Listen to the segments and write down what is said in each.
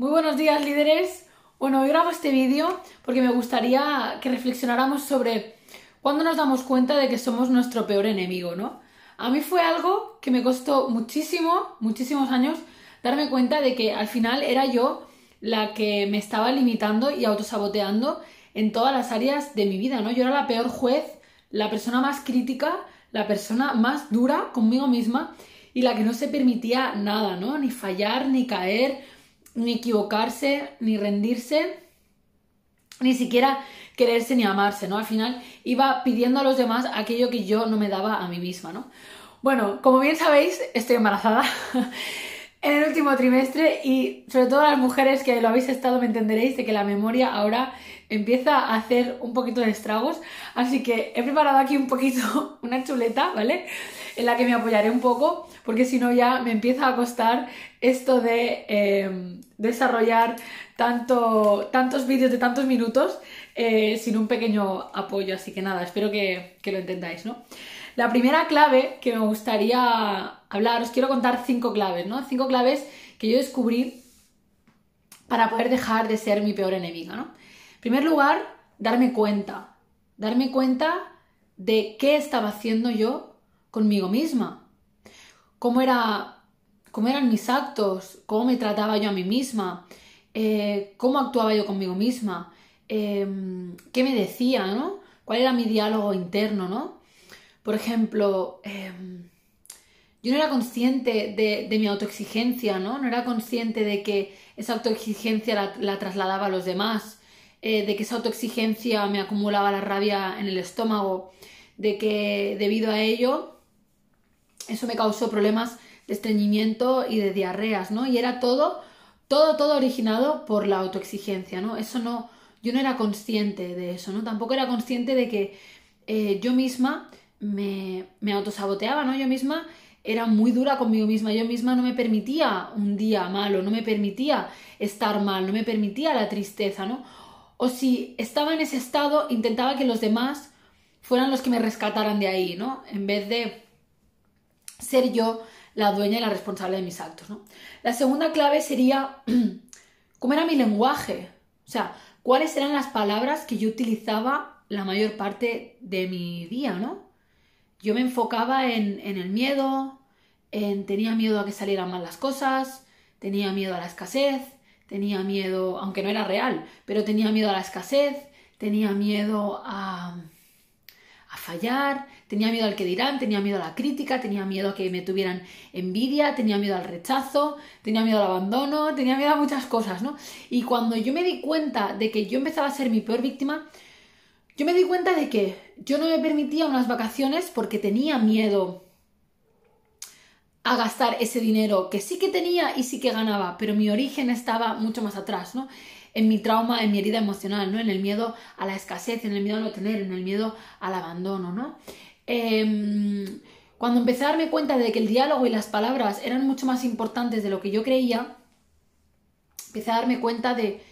Muy buenos días líderes. Bueno, hoy grabo este vídeo porque me gustaría que reflexionáramos sobre cuándo nos damos cuenta de que somos nuestro peor enemigo, ¿no? A mí fue algo que me costó muchísimo, muchísimos años darme cuenta de que al final era yo la que me estaba limitando y autosaboteando en todas las áreas de mi vida, ¿no? Yo era la peor juez, la persona más crítica, la persona más dura conmigo misma y la que no se permitía nada, ¿no? Ni fallar, ni caer, ni equivocarse, ni rendirse, ni siquiera quererse ni amarse, ¿no? Al final iba pidiendo a los demás aquello que yo no me daba a mí misma, ¿no? Bueno, como bien sabéis, estoy embarazada en el último trimestre y sobre todo las mujeres que lo habéis estado me entenderéis de que la memoria ahora empieza a hacer un poquito de estragos, así que he preparado aquí un poquito una chuleta, ¿vale? En la que me apoyaré un poco, porque si no ya me empieza a costar esto de em, desarrollar tanto, tantos vídeos de tantos minutos eh, sin un pequeño apoyo, así que nada, espero que, que lo entendáis, ¿no? La primera clave que me gustaría hablar, os quiero contar cinco claves, ¿no? Cinco claves que yo descubrí para poder dejar de ser mi peor enemiga, ¿no? En primer lugar, darme cuenta, darme cuenta de qué estaba haciendo yo conmigo misma, cómo, era, cómo eran mis actos, cómo me trataba yo a mí misma, eh, cómo actuaba yo conmigo misma, em, qué me decía, ¿no? ¿Cuál era mi diálogo interno, ¿no? Por ejemplo, em, yo no era consciente de, mi autoexigencia, ¿no? No era consciente de que esa autoexigencia la trasladaba a los demás. Eh, de que esa autoexigencia me acumulaba la rabia en el estómago, de que debido a ello eso me causó problemas de estreñimiento y de diarreas, ¿no? Y era todo, todo, todo originado por la autoexigencia, ¿no? Eso no, yo no era consciente de eso, ¿no? Tampoco era consciente de que eh, yo misma me, me autosaboteaba, ¿no? Yo misma era muy dura conmigo misma, yo misma no me permitía un día malo, no me permitía estar mal, no me permitía la tristeza, ¿no? O si estaba en ese estado, intentaba que los demás fueran los que me rescataran de ahí, ¿no? En vez de ser yo la dueña y la responsable de mis actos, ¿no? La segunda clave sería cómo era mi lenguaje, o sea, cuáles eran las palabras que yo utilizaba la mayor parte de mi día, ¿no? Yo me enfocaba en, en el miedo, en tenía miedo a que salieran mal las cosas, tenía miedo a la escasez, tenía miedo, aunque no era real, pero tenía miedo a la escasez, tenía miedo a, a fallar, tenía miedo al que dirán, tenía miedo a la crítica, tenía miedo a que me tuvieran envidia, tenía miedo al rechazo, tenía miedo al abandono, tenía miedo a muchas cosas, ¿no? Y cuando yo me di cuenta de que yo empezaba a ser mi peor víctima, yo me di cuenta de que yo no me permitía unas vacaciones porque tenía miedo a gastar ese dinero que sí que tenía y sí que ganaba, pero mi origen estaba mucho más atrás, ¿no? En mi trauma, en mi herida emocional, ¿no? En el miedo a la escasez, en el miedo a no tener, en el miedo al abandono, ¿no? Em, cuando empecé a darme cuenta de que el diálogo y las palabras eran mucho más importantes de lo que yo creía, empecé a darme cuenta de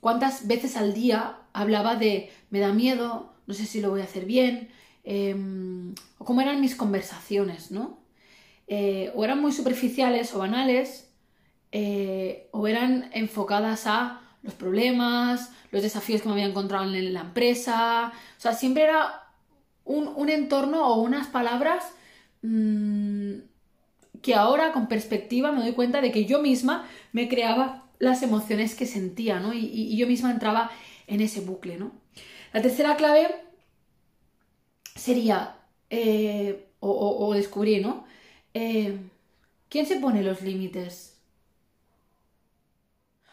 cuántas veces al día hablaba de me da miedo, no sé si lo voy a hacer bien, em, o cómo eran mis conversaciones, ¿no? Eh, o eran muy superficiales o banales, eh, o eran enfocadas a los problemas, los desafíos que me había encontrado en la empresa. O sea, siempre era un, entorno o unas palabras mm, que ahora con perspectiva me doy cuenta de que yo misma me creaba las emociones que sentía, ¿no? Y, yo misma entraba en ese bucle, ¿no? La tercera clave sería, eh, o, o descubrí, ¿no? Eh, ¿quién se pone los límites?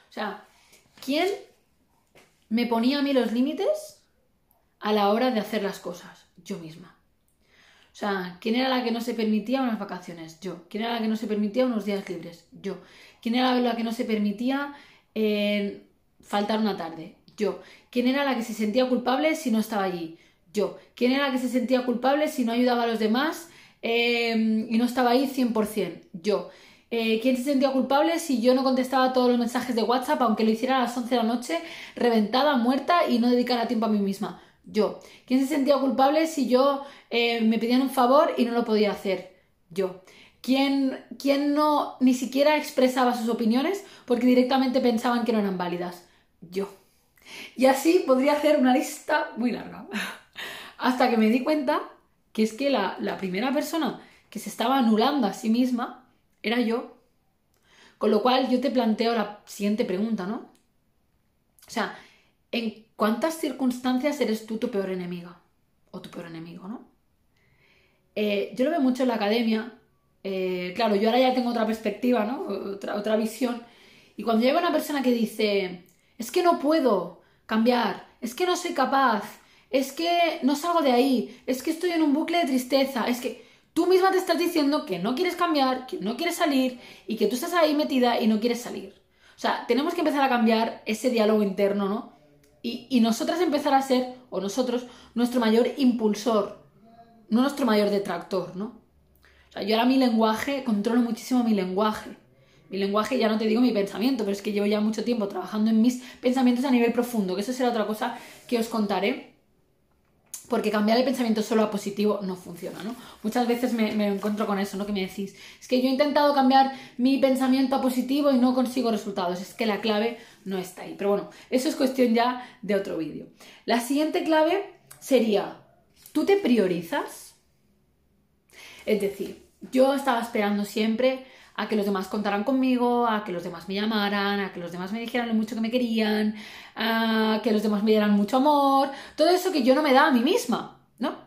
O sea, ¿quién me ponía a mí los límites a la hora de hacer las cosas? Yo misma. O sea, ¿quién era la que no se permitía unas vacaciones? Yo. ¿Quién era la que no se permitía unos días libres? Yo. ¿Quién era la que no se permitía eh, faltar una tarde? Yo. ¿Quién era la que se sentía culpable si no estaba allí? Yo. ¿Quién era la que se sentía culpable si no ayudaba a los demás Em, y no estaba ahí 100%, yo. Eh, ¿Quién se sentía culpable si yo no contestaba todos los mensajes de WhatsApp, aunque lo hiciera a las 11 de la noche, reventada, muerta y no dedicara tiempo a mí misma? Yo. ¿Quién se sentía culpable si yo eh, me pedían un favor y no lo podía hacer? Yo. ¿Quién, ¿Quién no ni siquiera expresaba sus opiniones porque directamente pensaban que no eran válidas? Yo. Y así podría hacer una lista muy larga. Hasta que me di cuenta que es que la, primera persona que se estaba anulando a sí misma era yo. Con lo cual yo te planteo la siguiente pregunta, ¿no? O sea, ¿en cuántas circunstancias eres tú tu peor enemiga? O tu peor enemigo, ¿no? Eh, yo lo veo mucho en la academia. Eh, claro, yo ahora ya tengo otra perspectiva, ¿no? Otra, otra visión. Y cuando llega una persona que dice, es que no puedo cambiar, es que no soy capaz, es que no salgo de ahí, es que estoy en un bucle de tristeza, es que tú misma te estás diciendo que no quieres cambiar, que no quieres salir y que tú estás ahí metida y no quieres salir. O sea, tenemos que empezar a cambiar ese diálogo interno, ¿no? Y, y nosotras empezar a ser, o nosotros, nuestro mayor impulsor, no nuestro mayor detractor, ¿no? O sea, yo ahora mi lenguaje, controlo muchísimo mi lenguaje. Mi lenguaje, ya no te digo mi pensamiento, pero es que llevo ya mucho tiempo trabajando en mis pensamientos a nivel profundo, que eso será otra cosa que os contaré porque cambiar el pensamiento solo a positivo no funciona, ¿no? Muchas veces me, encuentro con eso, ¿no? Que me decís, es que yo he intentado cambiar mi pensamiento a positivo y no consigo resultados, es que la clave no está ahí. Pero bueno, eso es cuestión ya de otro vídeo. La siguiente clave sería, ¿tú te priorizas? Es decir, yo estaba esperando siempre a que los demás contaran conmigo, a que los demás me llamaran, a que los demás me dijeran lo mucho que me querían, a que los demás me dieran mucho amor, todo eso que yo no me daba a mí misma, ¿no?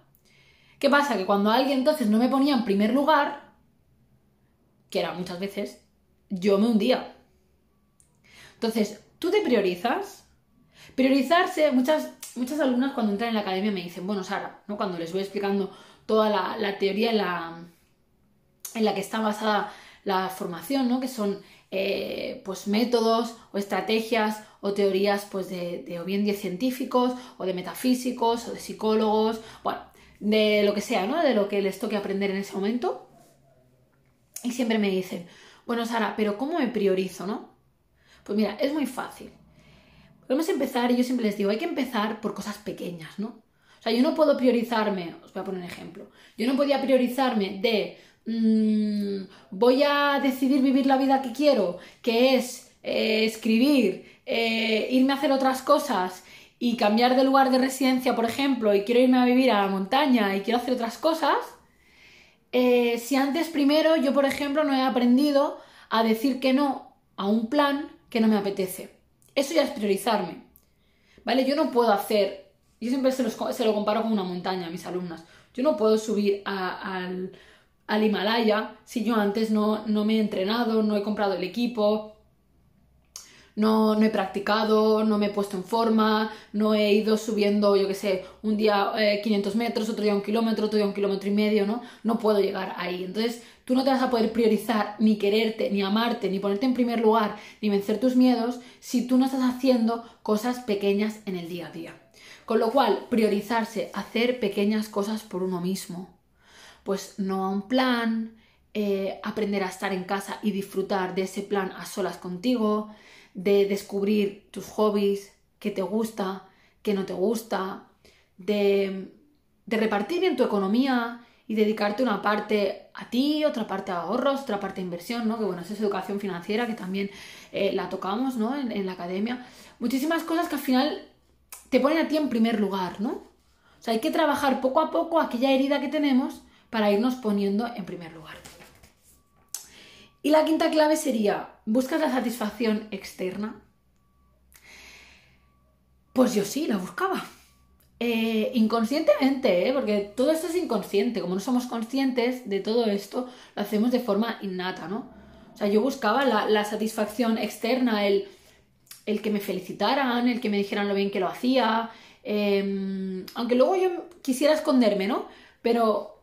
¿Qué pasa? Que cuando alguien entonces no me ponía en primer lugar, que era muchas veces, yo me hundía. Entonces, ¿tú te priorizas? Priorizarse, muchas, muchas alumnas cuando entran en la academia me dicen, bueno, Sara, ¿no? cuando les voy explicando toda la, teoría en la, en la que está basada la formación, ¿no? Que son eh, pues métodos o estrategias o teorías pues de, o bien de científicos o de metafísicos o de psicólogos, bueno, de lo que sea, ¿no? De lo que les toque aprender en ese momento. Y siempre me dicen, bueno, Sara, pero ¿cómo me priorizo, no? Pues mira, es muy fácil. Podemos empezar, y yo siempre les digo, hay que empezar por cosas pequeñas, ¿no? O sea, yo no puedo priorizarme, os voy a poner un ejemplo, yo no podía priorizarme de Mm, voy a decidir vivir la vida que quiero, que es eh, escribir, eh, irme a hacer otras cosas y cambiar de lugar de residencia, por ejemplo, y quiero irme a vivir a la montaña y quiero hacer otras cosas, eh, si antes primero yo, por ejemplo, no he aprendido a decir que no a un plan que no me apetece. Eso ya es priorizarme. ¿Vale? Yo no puedo hacer, yo siempre se, se lo comparo con una montaña a mis alumnas, yo no puedo subir al al Himalaya si yo antes no, no me he entrenado, no he comprado el equipo, no, no, he practicado, no me he puesto en forma, no he ido subiendo, yo qué sé, un día 500 eh, metros, otro día un kilómetro, otro día un kilómetro y medio, ¿no? No puedo llegar ahí. Entonces, tú no te vas a poder priorizar, ni quererte, ni amarte, ni ponerte en primer lugar, ni vencer tus miedos, si tú no estás haciendo cosas pequeñas en el día a día. Con lo cual, priorizarse, hacer pequeñas cosas por uno mismo pues no a un plan, eh, aprender a estar en casa y disfrutar de ese plan a solas contigo, de descubrir tus hobbies, qué te gusta, qué no te gusta, de, repartir bien tu economía y dedicarte una parte a ti, otra parte a ahorros, otra parte a inversión, ¿no? Que bueno, eso es educación financiera, que también eh, la tocamos, ¿no? En, en, la academia. Muchísimas cosas que al final te ponen a ti en primer lugar, ¿no? O sea, hay que trabajar poco a poco aquella herida que tenemos para irnos poniendo en primer lugar. Y la quinta clave sería, ¿buscas la satisfacción externa? Pues yo sí, la buscaba. Eh, inconscientemente, ¿eh? porque todo esto es inconsciente. Como no somos conscientes de todo esto, lo hacemos de forma innata, ¿no? O sea, yo buscaba la, satisfacción externa, el, el, que me felicitaran, el que me dijeran lo bien que lo hacía. Em, aunque luego yo quisiera esconderme, ¿no? Pero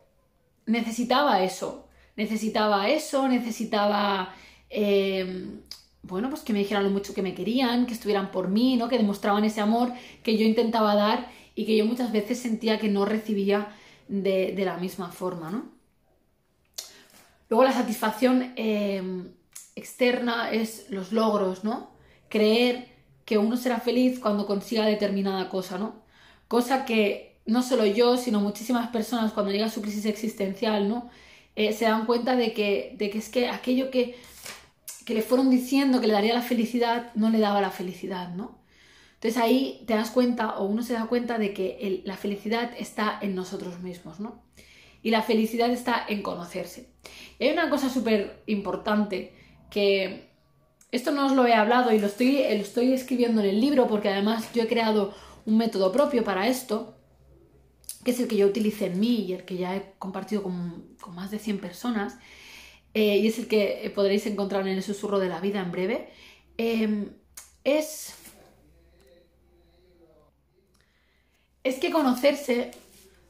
necesitaba eso, necesitaba eso, necesitaba, em, bueno, pues que me dijeran lo mucho que me querían, que estuvieran por mí, ¿no? Que demostraban ese amor que yo intentaba dar y que yo muchas veces sentía que no recibía de, la misma forma, ¿no? Luego la satisfacción em, externa es los logros, ¿no? Creer que uno será feliz cuando consiga determinada cosa, ¿no? Cosa que no solo yo, sino muchísimas personas cuando llega su crisis existencial, ¿no? eh, se dan cuenta de que, de que es que aquello que, que le fueron diciendo que le daría la felicidad no le daba la felicidad, ¿no? Entonces ahí te das cuenta o uno se da cuenta de que la felicidad está en nosotros mismos, ¿no? Y la felicidad está en conocerse. Y hay una cosa súper importante que esto no os lo he hablado y lo estoy, lo estoy escribiendo en el libro porque además yo he creado un método propio para esto, es el que yo utilicé en mí y el que ya he compartido con, más de 100 personas, eh, y es el que podréis encontrar en el susurro de la vida en breve, em, es es que conocerse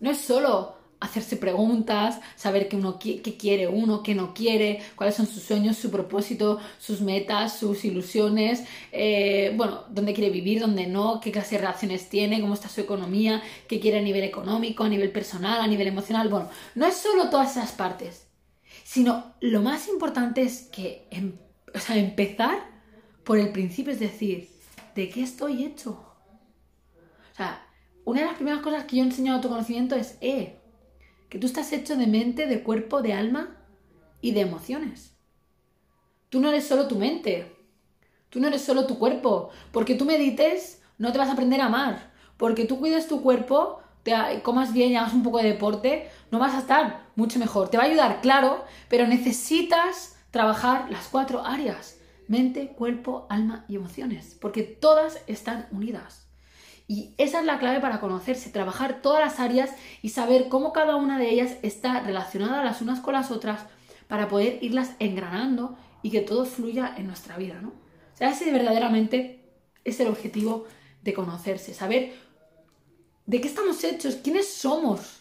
no es solo hacerse preguntas, saber qué, uno, qué quiere uno, qué no quiere, cuáles son sus sueños, su propósito, sus metas, sus ilusiones, eh, bueno, dónde quiere vivir, dónde no, qué clase de relaciones tiene, cómo está su economía, qué quiere a nivel económico, a nivel personal, a nivel emocional. Bueno, no es solo todas esas partes, sino lo más importante es que em, o sea, empezar por el principio, es decir, ¿de qué estoy hecho? O sea, una de las primeras cosas que yo he enseñado a tu conocimiento es, eh, que tú estás hecho de mente, de cuerpo, de alma y de emociones. Tú no eres solo tu mente, tú no eres solo tu cuerpo, porque tú medites no te vas a aprender a amar, porque tú cuides tu cuerpo, te comas bien y hagas un poco de deporte, no vas a estar mucho mejor. Te va a ayudar, claro, pero necesitas trabajar las cuatro áreas, mente, cuerpo, alma y emociones, porque todas están unidas. Y esa es la clave para conocerse, trabajar todas las áreas y saber cómo cada una de ellas está relacionada las unas con las otras para poder irlas engranando y que todo fluya en nuestra vida, ¿no? O sea, ese verdaderamente es el objetivo de conocerse, saber de qué estamos hechos, quiénes somos.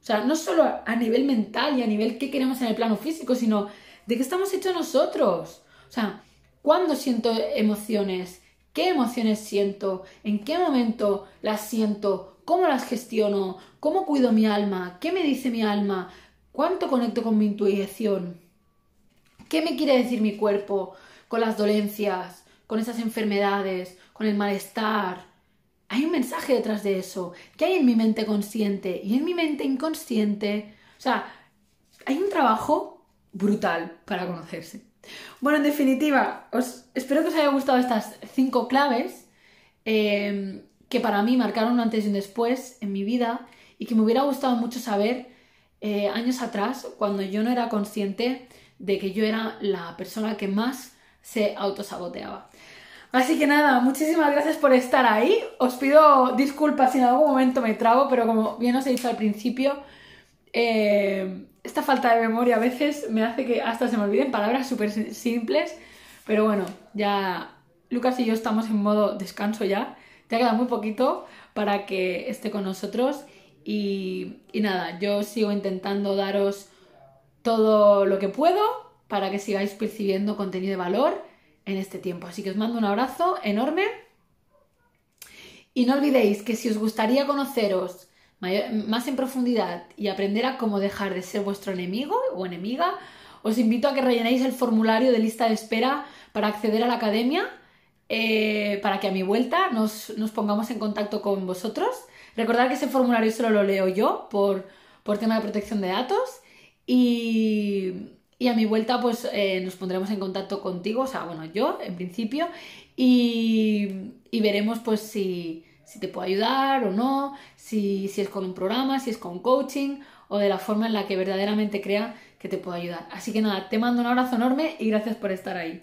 O sea, no solo a nivel mental y a nivel qué queremos en el plano físico, sino de qué estamos hechos nosotros. O sea, ¿cuándo siento emociones? Qué emociones siento, en qué momento las siento, cómo las gestiono, cómo cuido mi alma, qué me dice mi alma, cuánto conecto con mi intuición, qué me quiere decir mi cuerpo con las dolencias, con esas enfermedades, con el malestar. Hay un mensaje detrás de eso, ¿Qué hay en mi mente consciente y en mi mente inconsciente. O sea, hay un trabajo brutal para conocerse. Bueno, en definitiva, os espero que os haya gustado estas cinco claves eh, que para mí marcaron un antes y un después en mi vida y que me hubiera gustado mucho saber eh, años atrás, cuando yo no era consciente de que yo era la persona que más se autosaboteaba. Así que nada, muchísimas gracias por estar ahí. Os pido disculpas si en algún momento me trago, pero como bien os he dicho al principio, eh, esta falta de memoria a veces me hace que hasta se me olviden palabras súper simples, pero bueno, ya Lucas y yo estamos en modo descanso ya, te queda muy poquito para que esté con nosotros y, y nada, yo sigo intentando daros todo lo que puedo para que sigáis percibiendo contenido de valor en este tiempo. Así que os mando un abrazo enorme y no olvidéis que si os gustaría conoceros más en profundidad y aprender a cómo dejar de ser vuestro enemigo o enemiga, os invito a que rellenéis el formulario de lista de espera para acceder a la academia, eh, para que a mi vuelta nos, pongamos en contacto con vosotros. Recordad que ese formulario solo lo leo yo por, por tema de protección de datos y, a mi vuelta pues eh, nos pondremos en contacto contigo, o sea, bueno, yo en principio, y, y veremos pues si si te puedo ayudar o no, si, si es con un programa, si es con coaching o de la forma en la que verdaderamente crea que te puedo ayudar. Así que nada, te mando un abrazo enorme y gracias por estar ahí.